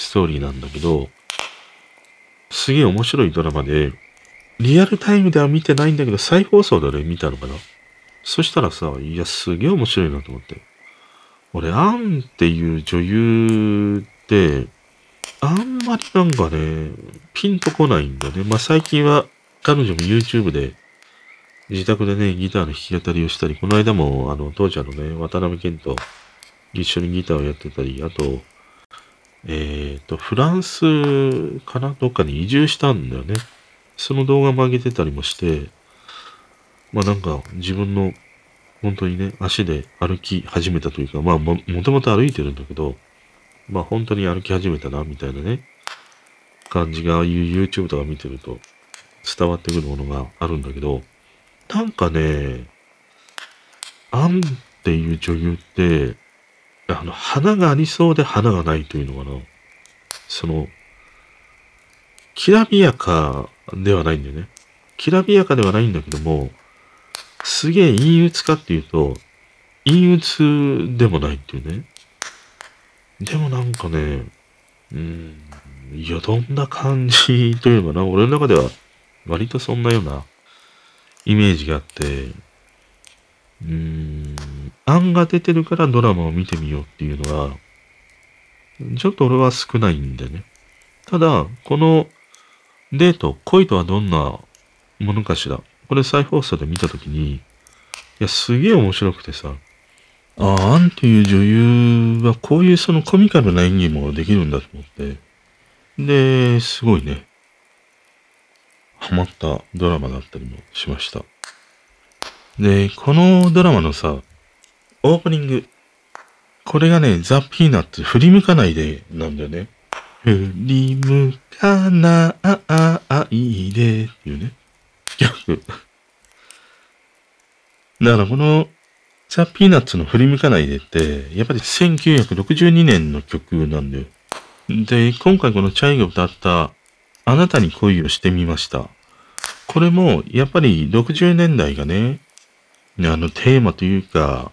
ストーリーなんだけど、すげえ面白いドラマで、リアルタイムでは見てないんだけど、再放送でね、見たのかな？そしたらさ、いや、すげえ面白いなと思って。俺、アンっていう女優って、あんまりなんかね、ピンとこないんだね。まあ、最近は彼女も YouTube で自宅でね、ギターの弾き語りをしたり、この間も、あの、当時あのね、渡辺健と一緒にギターをやってたり、あと、えっ、ー、と、フランスかな？どっかに移住したんだよね。その動画も上げてたりもして、まあなんか自分の本当にね、足で歩き始めたというか、まあも、もともと歩いてるんだけど、まあ本当に歩き始めたな、みたいなね、感じが、ああいう YouTube とか見てると伝わってくるものがあるんだけど、なんかね、アンっていう女優って、あの、花がありそうで花がないというのかな。その、きらびやかではないんだよね。きらびやかではないんだけども、すげえ陰鬱かっていうと、陰鬱でもないっていうね。でもなんかね、うん、よどんだ感じというかな、俺の中では割とそんなようなイメージがあって、うーん、案が出てるからドラマを見てみようっていうのは、ちょっと俺は少ないんでね。ただ、このデート、恋とはどんなものかしら。これ再放送で見たときに、いや、すげえ面白くてさ、ああ、アンっていう女優はこういうそのコミカルな演技もできるんだと思って、で、すごいね、ハマったドラマだったりもしました。で、このドラマのさ、オープニング、これがね、ザ・ピーナッツ、振り向かないでなんだよね。振り向かないでっていうね。曲。だからこのザ・ピーナッツの振り向かないでって、やっぱり1962年の曲なんだよ。で、今回このチャイが歌ったあなたに恋をしてみました。これもやっぱり60年代がね、あのテーマというか、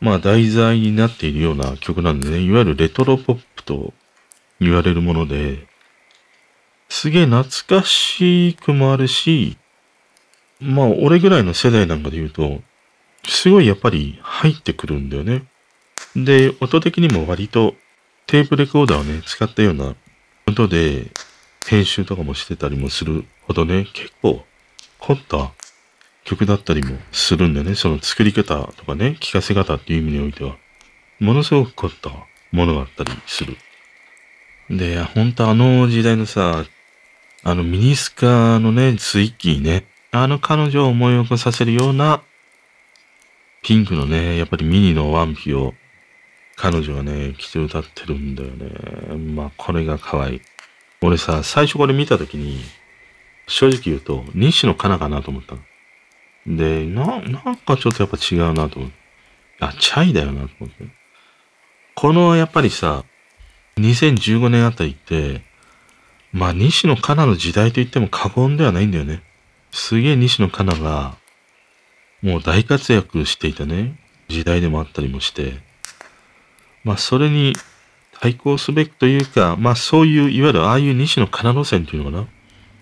まあ題材になっているような曲なんでね、いわゆるレトロポップと言われるもので、すげえ懐かしくもあるし、まあ、俺ぐらいの世代なんかで言うと、すごいやっぱり入ってくるんだよね。で、音的にも割とテープレコーダーをね、使ったような音で編集とかもしてたりもするほどね、結構凝った曲だったりもするんだよね。その作り方とかね、聴かせ方っていう意味においては。ものすごく凝ったものがあったりする。で、ほんとあの時代のさ、あのミニスカのね、ツイッキーね、あの彼女を思い起こさせるような、ピンクのね、やっぱりミニのワンピを彼女がね、着て歌ってるんだよね。まあ、これが可愛い。俺さ、最初これ見たときに、正直言うと、西野カナかなと思ったの。で、な、なんかちょっとやっぱ違うなと思って。あ、チャイだよなと思って。この、やっぱりさ、2015年あたりって、まあ西野カナの時代と言っても過言ではないんだよね。すげえ西野カナが、もう大活躍していたね、時代でもあったりもして、まあそれに対抗すべきというか、まあそういう、いわゆるああいう西野カナ路線というのかな。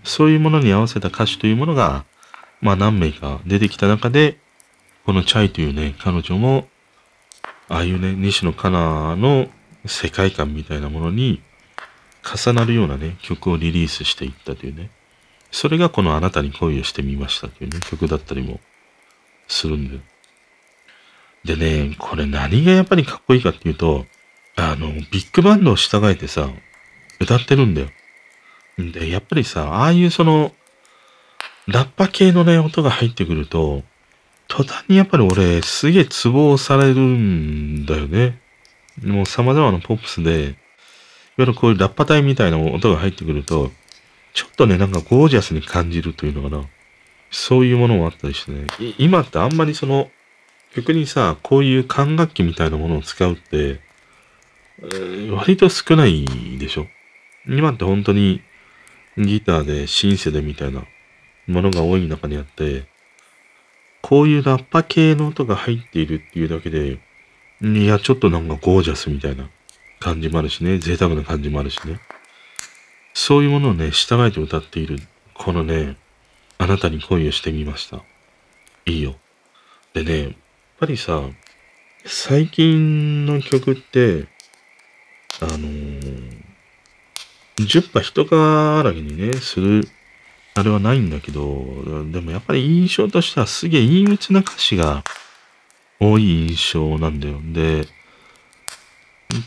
そういうものに合わせた歌詞というものが、まあ何名か出てきた中で、このチャイというね、彼女も、ああいうね、西野カナの世界観みたいなものに重なるようなね、曲をリリースしていったというね。それがこのあなたに恋をしてみましたというね、曲だったりもするんで。でね、これ何がやっぱりかっこいいかっていうと、あの、ビッグバンドを従えてさ、歌ってるんだよ。で、やっぱりさ、ああいうその、ラッパ系のね、音が入ってくると、途端にやっぱり俺、すげえツボをされるんだよね。もう様々なポップスで、いわゆるこういうラッパ隊みたいな音が入ってくると、ちょっとね、なんかゴージャスに感じるというのかな。そういうものもあったりしてね。今ってあんまりその、曲にさ、こういう管楽器みたいなものを使うって、えー、割と少ないでしょ。今って本当にギターでシンセでみたいなものが多い中にあって、こういうラッパ系の音が入っているっていうだけで、いや、ちょっとなんかゴージャスみたいな感じもあるしね、贅沢な感じもあるしね。そういうものをね、従えて歌っている、このね、あなたに恋をしてみました。いいよ。でね、やっぱりさ、最近の曲って、あのー、10波人からげにね、する、あれはないんだけど、でもやっぱり印象としてはすげえ陰鬱な歌詞が多い印象なんだよ。で、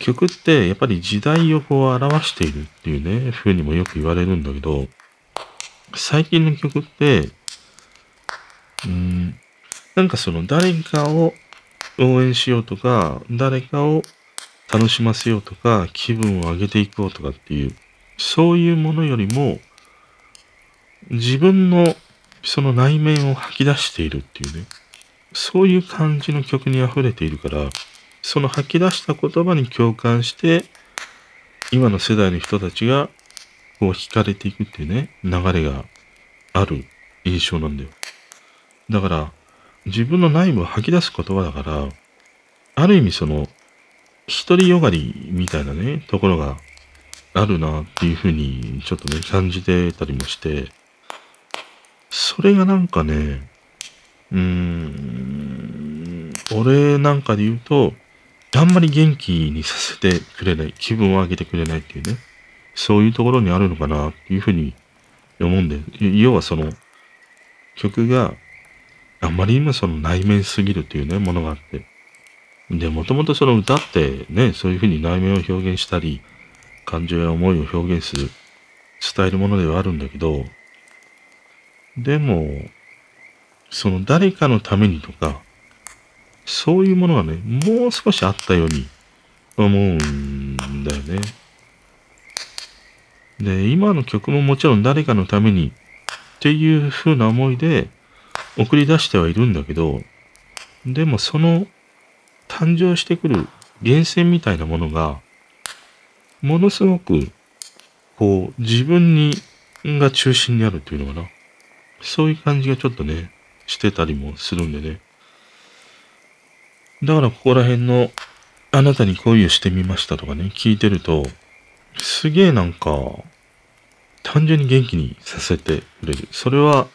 曲ってやっぱり時代をこう表しているっていうね、風にもよく言われるんだけど、最近の曲って、うん、なんかその誰かを応援しようとか、誰かを楽しませようとか、気分を上げていこうとかっていう、そういうものよりも、自分のその内面を吐き出しているっていうね。そういう感じの曲に溢れているから、その吐き出した言葉に共感して、今の世代の人たちが、こう惹かれていくっていうね、流れがある印象なんだよ。だから、自分の内部を吐き出す言葉だから、ある意味その、独りよがりみたいなね、ところがあるなっていうふうに、ちょっとね、感じてたりもして、それがなんかね、うーん、俺なんかで言うと、あんまり元気にさせてくれない、気分を上げてくれないっていうね、そういうところにあるのかなっていうふうに思うんで、要はその、曲があんまり今その内面すぎるっていうね、ものがあって。で、もともとその歌ってね、そういうふうに内面を表現したり、感情や思いを表現する、伝えるものではあるんだけど、でも、その誰かのためにとか、そういうものがね、もう少しあったように思うんだよね。で、今の曲ももちろん誰かのためにっていう風な思いで送り出してはいるんだけど、でもその誕生してくる源泉みたいなものが、ものすごく、こう、自分に、が中心にあるっていうのかな。そういう感じがちょっとね、してたりもするんでね。だからここら辺の、あなたに恋をしてみましたとかね、聞いてると、すげえなんか、単純に元気にさせてくれる。それは、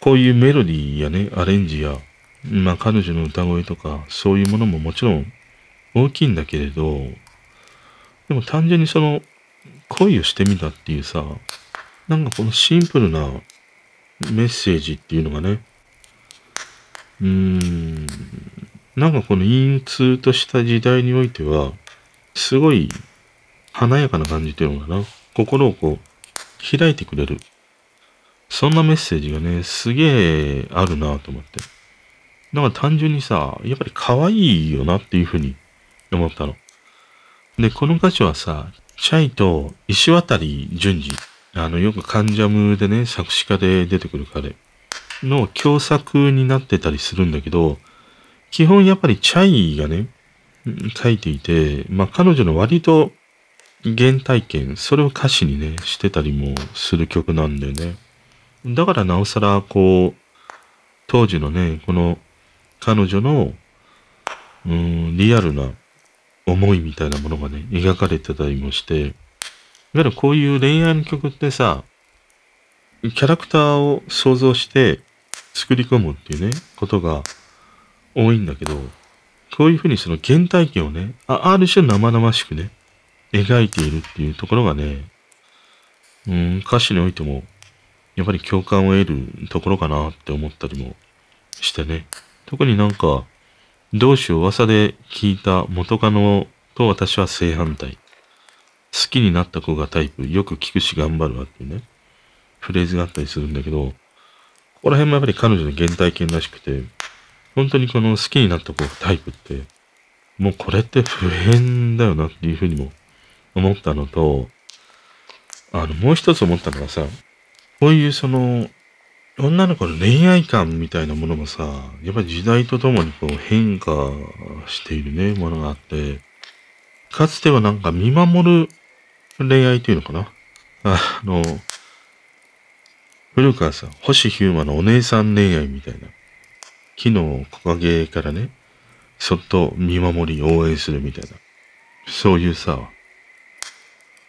こういうメロディーやね、アレンジや、まあ彼女の歌声とか、そういうものももちろん大きいんだけれど、でも単純にその、恋をしてみたっていうさ、なんかこのシンプルなメッセージっていうのがね、うーん、なんかこの陰鬱とした時代においては、すごい華やかな感じっていうのかな。心をこう、開いてくれる。そんなメッセージがね、すげえあるなと思って。だから単純にさ、やっぱり可愛いよなっていうふうに思ったの。で、この歌詞はさ、チャイと石渡淳二、あの、よくカンジャムでね、作詞家で出てくる彼の共作になってたりするんだけど、基本やっぱりチャイがね、書いていて、まあ彼女の割と原体験、それを歌詞にね、してたりもする曲なんだよね。だからなおさら、こう、当時のね、この彼女の、うん、リアルな思いみたいなものがね、描かれてたりもして、いわゆるこういう恋愛の曲ってさ、キャラクターを想像して作り込むっていうね、ことが多いんだけど、こういうふうにその原体験をね、あある種生々しくね、描いているっていうところがね、うん、歌詞においても、やっぱり共感を得るところかなって思ったりもしてね。特になんか、同志を噂で聞いた元カノと私は正反対。好きになった子がタイプ、よく聞くし頑張るわっていうね、フレーズがあったりするんだけど、ここら辺もやっぱり彼女の原体験らしくて、本当にこの好きになった子がタイプって、もうこれって普遍だよなっていうふうにも思ったのと、あの、もう一つ思ったのがさ、こういうその、女の子の恋愛観みたいなものもさ、やっぱり時代とともにこう変化しているね、ものがあって、かつてはなんか見守る恋愛っていうのかな？あの、古川さん、星ヒューマのお姉さん恋愛みたいな。木の木陰からね、そっと見守り応援するみたいな。そういうさ、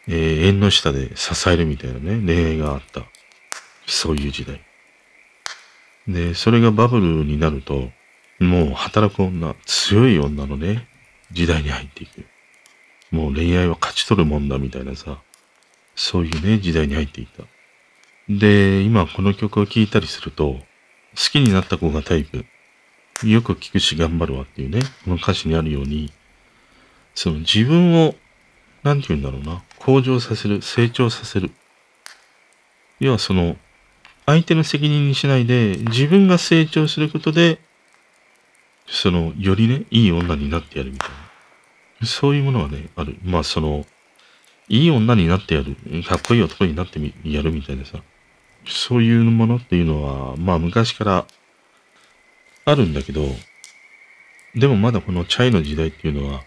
えー、縁の下で支えるみたいなね、恋愛があった。そういう時代。で、それがバブルになると、もう働く女、強い女のね、時代に入っていく。もう恋愛は勝ち取るもんだみたいなさ、そういうね、時代に入っていた。で、今この曲を聴いたりすると、好きになった子がタイプ。よく聞くし頑張るわっていうね、この歌詞にあるように、その自分を、なんて言うんだろうな、向上させる、成長させる。要はその、相手の責任にしないで、自分が成長することで、その、よりね、いい女になってやるみたいな。そういうものはね、ある。まあ、その、いい女になってやる。かっこいい男になってみ、やるみたいなさ。そういうものっていうのは、まあ、昔からあるんだけど、でもまだこのチャイの時代っていうのは、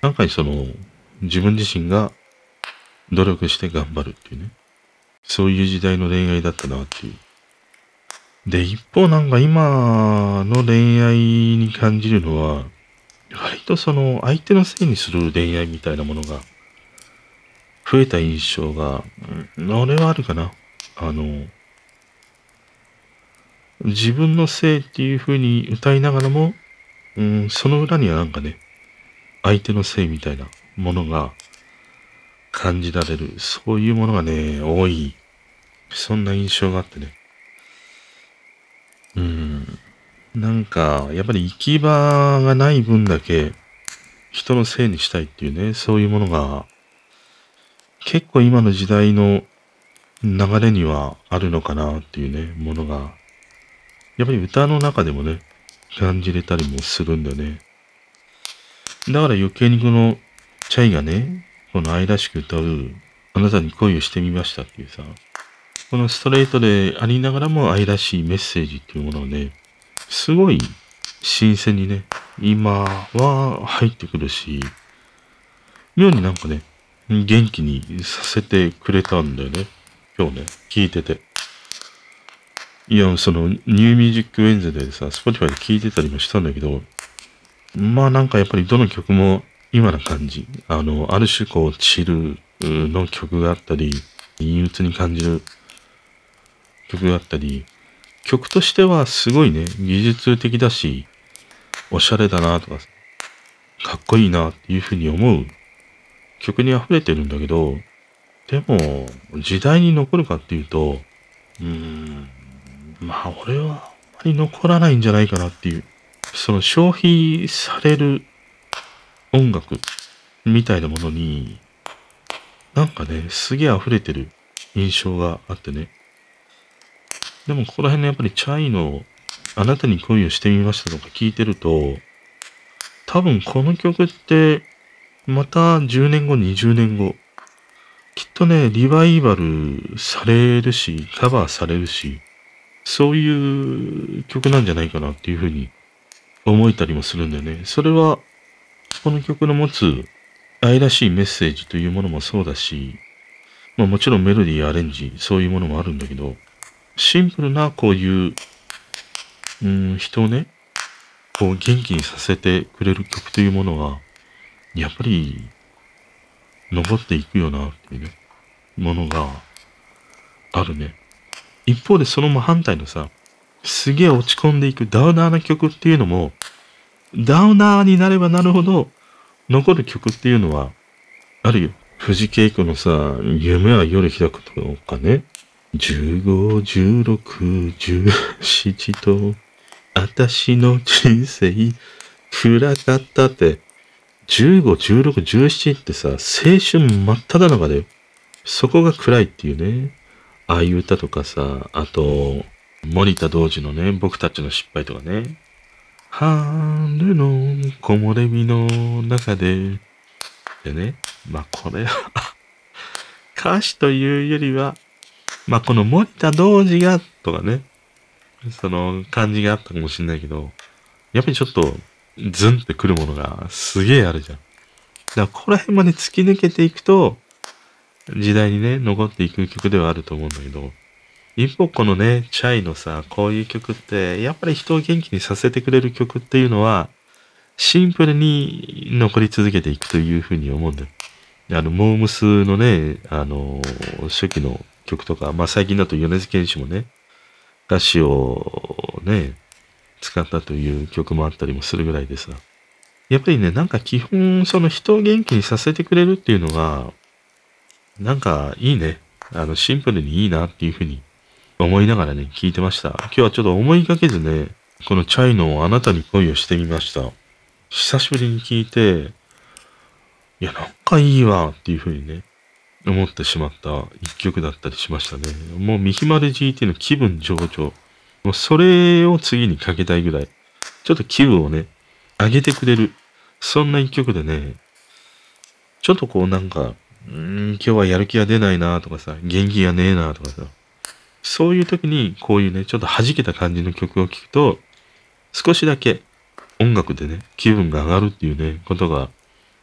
なんかその、自分自身が努力して頑張るっていうね。そういう時代の恋愛だったなっていう。で、一方なんか今の恋愛に感じるのは、割とその相手のせいにする恋愛みたいなものが増えた印象が、うん、俺はあるかな。あの、自分のせいっていう風に歌いながらも、うん、その裏にはなんかね、相手のせいみたいなものが感じられる、そういうものがね、多い。そんな印象があってね。うん。なんか、やっぱり行き場がない分だけ、人のせいにしたいっていうね、そういうものが、結構今の時代の流れにはあるのかなっていうね、ものが、やっぱり歌の中でもね、感じれたりもするんだよね。だから余計にこの、チャイがね、この愛らしく歌う、あなたに恋をしてみましたっていうさ、このストレートでありながらも愛らしいメッセージっていうものをね、すごい新鮮にね、今は入ってくるし、妙になんかね、元気にさせてくれたんだよね。今日ね、聞いてて。いや、その、 New Music Wednesday でさ、 Spotify で聞いてたりもしたんだけど、まあなんかやっぱりどの曲も今な感じ。あの、ある種こう、チルの曲があったり、陰鬱に感じる曲があったり、曲としてはすごいね、技術的だし、おしゃれだなとか、かっこいいなっていうふうに思う曲に溢れてるんだけど、でも、時代に残るかっていうと、うーん、まあ俺はあんまり残らないんじゃないかなっていう、その消費される音楽みたいなものに、なんかね、すげえ溢れてる印象があってね。でもここら辺のやっぱりチャイのあなたに恋をしてみましたとか聞いてると、多分この曲ってまた10年後、20年後、きっとね、リバイバルされるし、カバーされるし、そういう曲なんじゃないかなっていうふうに思えたりもするんだよね。それはこの曲の持つ愛らしいメッセージというものもそうだし、まあもちろんメロディーアレンジ、そういうものもあるんだけど、シンプルなこういう、うん、人をね、こう元気にさせてくれる曲というものは、やっぱり、残っていくよなっていうね、ものがあるね。一方でその真反対のさ、すげえ落ち込んでいくダウナーな曲っていうのも、ダウナーになればなるほど、残る曲っていうのは、あるよ。藤恵子のさ、夢は夜開くとかね。15、16、17と、私の人生、暗かったって、15、16、17ってさ、青春真っ只中だよ。そこが暗いっていうね。ああいう歌とかさ、あと、森田童子のね、僕たちの失敗とかね。春の木漏れ日の中で、でね、まあこれは 歌詞というよりは、まあこの森田童子が、とかね、その感じがあったかもしれないけど、やっぱりちょっとズンってくるものがすげえあるじゃん。だからここら辺まで突き抜けていくと、時代にね、残っていく曲ではあると思うんだけど、一方このね、チャイのさ、こういう曲って、やっぱり人を元気にさせてくれる曲っていうのは、シンプルに残り続けていくというふうに思うんだよ。あの、モームスのね、あの、初期の曲とか、まあ最近だと米津玄師もね、歌詞をね、使ったという曲もあったりもするぐらいでさ。やっぱりね、なんか基本、その人を元気にさせてくれるっていうのが、なんかいいね。あの、シンプルにいいなっていうふうに思いながらね、聞いてました。今日はちょっと思いがけずね、このチャイのあなたに恋をしてみました。久しぶりに聞いて、いや、なんかいいわっていうふうにね、思ってしまった一曲だったりしましたね。もうミヒマル GT の気分上々。もうそれを次にかけたいぐらい。ちょっと気分をね、上げてくれる。そんな一曲でね、ちょっとこうなんか、うん、今日はやる気が出ないなとかさ、元気がねえなとかさ、そういう時にこういうね、ちょっと弾けた感じの曲を聴くと、少しだけ音楽でね、気分が上がるっていうね、ことが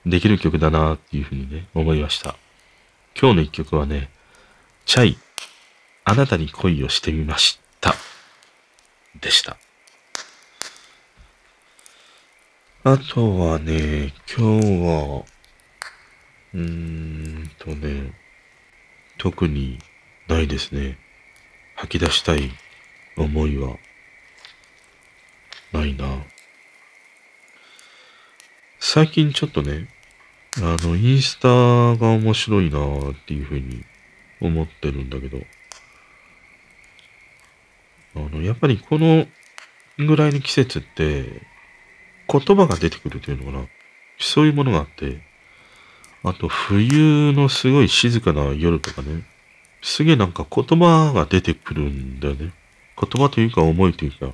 できる曲だなっていうふうにね、思いました。今日の一曲はね、チャイ、あなたに恋をしてみました。でした。あとはね、今日は、うーんとね、特にないですね。吐き出したい思いはないな。最近ちょっとね、あの、インスタが面白いなっていうふうに思ってるんだけど、あの、やっぱりこのぐらいの季節って、言葉が出てくるというのかな。そういうものがあって、あと、冬のすごい静かな夜とかね、すげえなんか言葉が出てくるんだよね。言葉というか思いというか。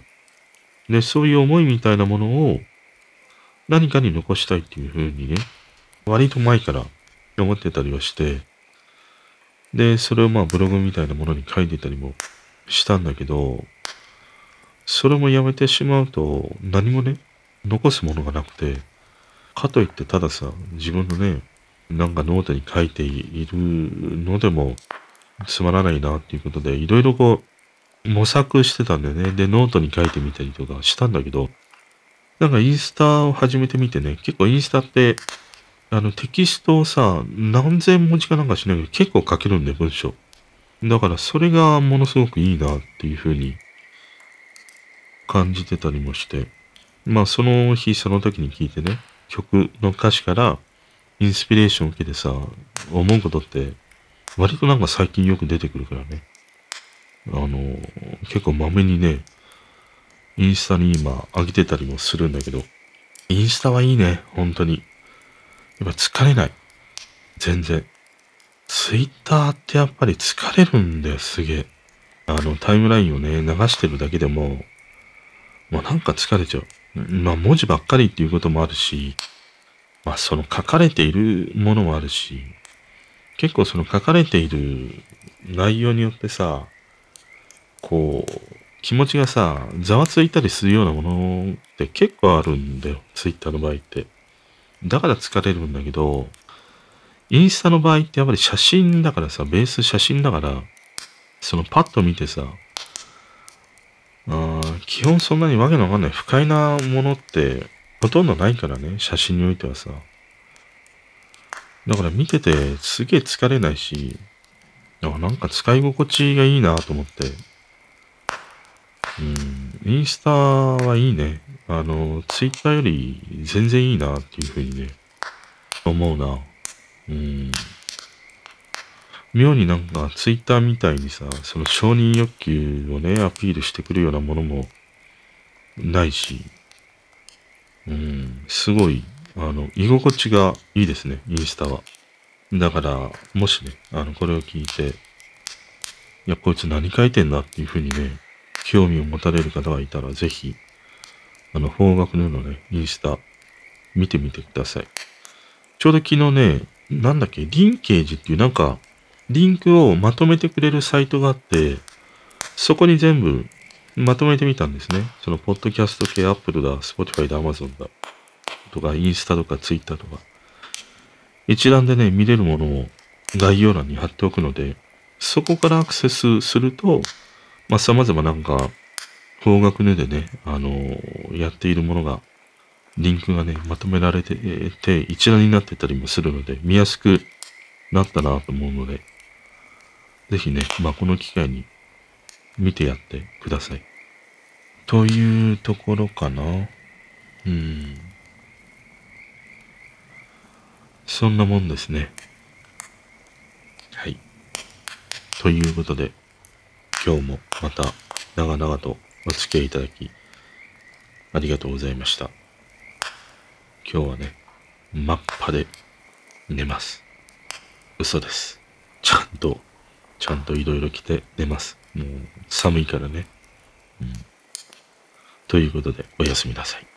で、そういう思いみたいなものを何かに残したいっていう風にね、割と前から思ってたりはして、で、それをまあブログみたいなものに書いてたりもしたんだけど、それもやめてしまうと何もね、残すものがなくて、かといってたださ、自分のね、なんかノートに書いているのでもつまらないなっていうことで、いろいろこう模索してたんだよね。で、ノートに書いてみたりとかしたんだけど、なんかインスタを始めてみてね、結構インスタって、あのテキストをさ、何千文字かなんかしないけど結構書けるんだよ、文章。だからそれがものすごくいいなっていうふうに感じてたりもして、まあその日その時に聞いてね、曲の歌詞からインスピレーションを受けてさ、思うことって、割となんか最近よく出てくるからね。あの、結構まめにね、インスタに今上げてたりもするんだけど、インスタはいいね、本当に。やっぱ疲れない。全然。ツイッターってやっぱり疲れるんだよ、すげえ。あの、タイムラインをね、流してるだけでも、もうなんか疲れちゃう。まあ文字ばっかりっていうこともあるし、まあその書かれているものもあるし、結構その書かれている内容によってさ、こう、気持ちがさ、ざわついたりするようなものって結構あるんだよ。ツイッターの場合って。だから疲れるんだけど、インスタの場合ってやっぱり写真だからさ、ベース写真だから、そのパッと見てさ、あ基本そんなにわけのわかんない不快なものってほとんどないからね、写真においてはさ。だから見ててすげえ疲れないし、なんか使い心地がいいなと思って。うん、インスタはいいね。あの、ツイッターより全然いいなっていうふうにね、思うな。うん。妙になんかツイッターみたいにさ、その承認欲求をね、アピールしてくるようなものもないし、うん、すごい、あの、居心地がいいですね、インスタは。だから、もしね、あの、これを聞いて、いや、こいつ何書いてんだっていうふうにね、興味を持たれる方がいたら、ぜひ、あの、方角のね、インスタ、見てみてください。ちょうど昨日ね、なんだっけ、リンケージっていうなんか、リンクをまとめてくれるサイトがあって、そこに全部まとめてみたんですね。その、ポッドキャスト系、 Appleだ、 Spotifyだ、アマゾンだ、とか、インスタとか、ツイッターとか。一覧でね、見れるものを概要欄に貼っておくので、そこからアクセスすると、まあ、様々なんか、方角ねでね、あのー、やっているものが、リンクがね、まとめられてて、一覧になってたりもするので、見やすくなったなと思うので、ぜひね、まあ、この機会に見てやってください。というところかな。うん。そんなもんですね。はい。ということで、今日もまた長々とお付き合いいただき、ありがとうございました。今日はね、真っ端で寝ます。嘘です。ちゃんと、ちゃんといろいろ着て寝ます。もう寒いからね。うん。ということで、おやすみなさい。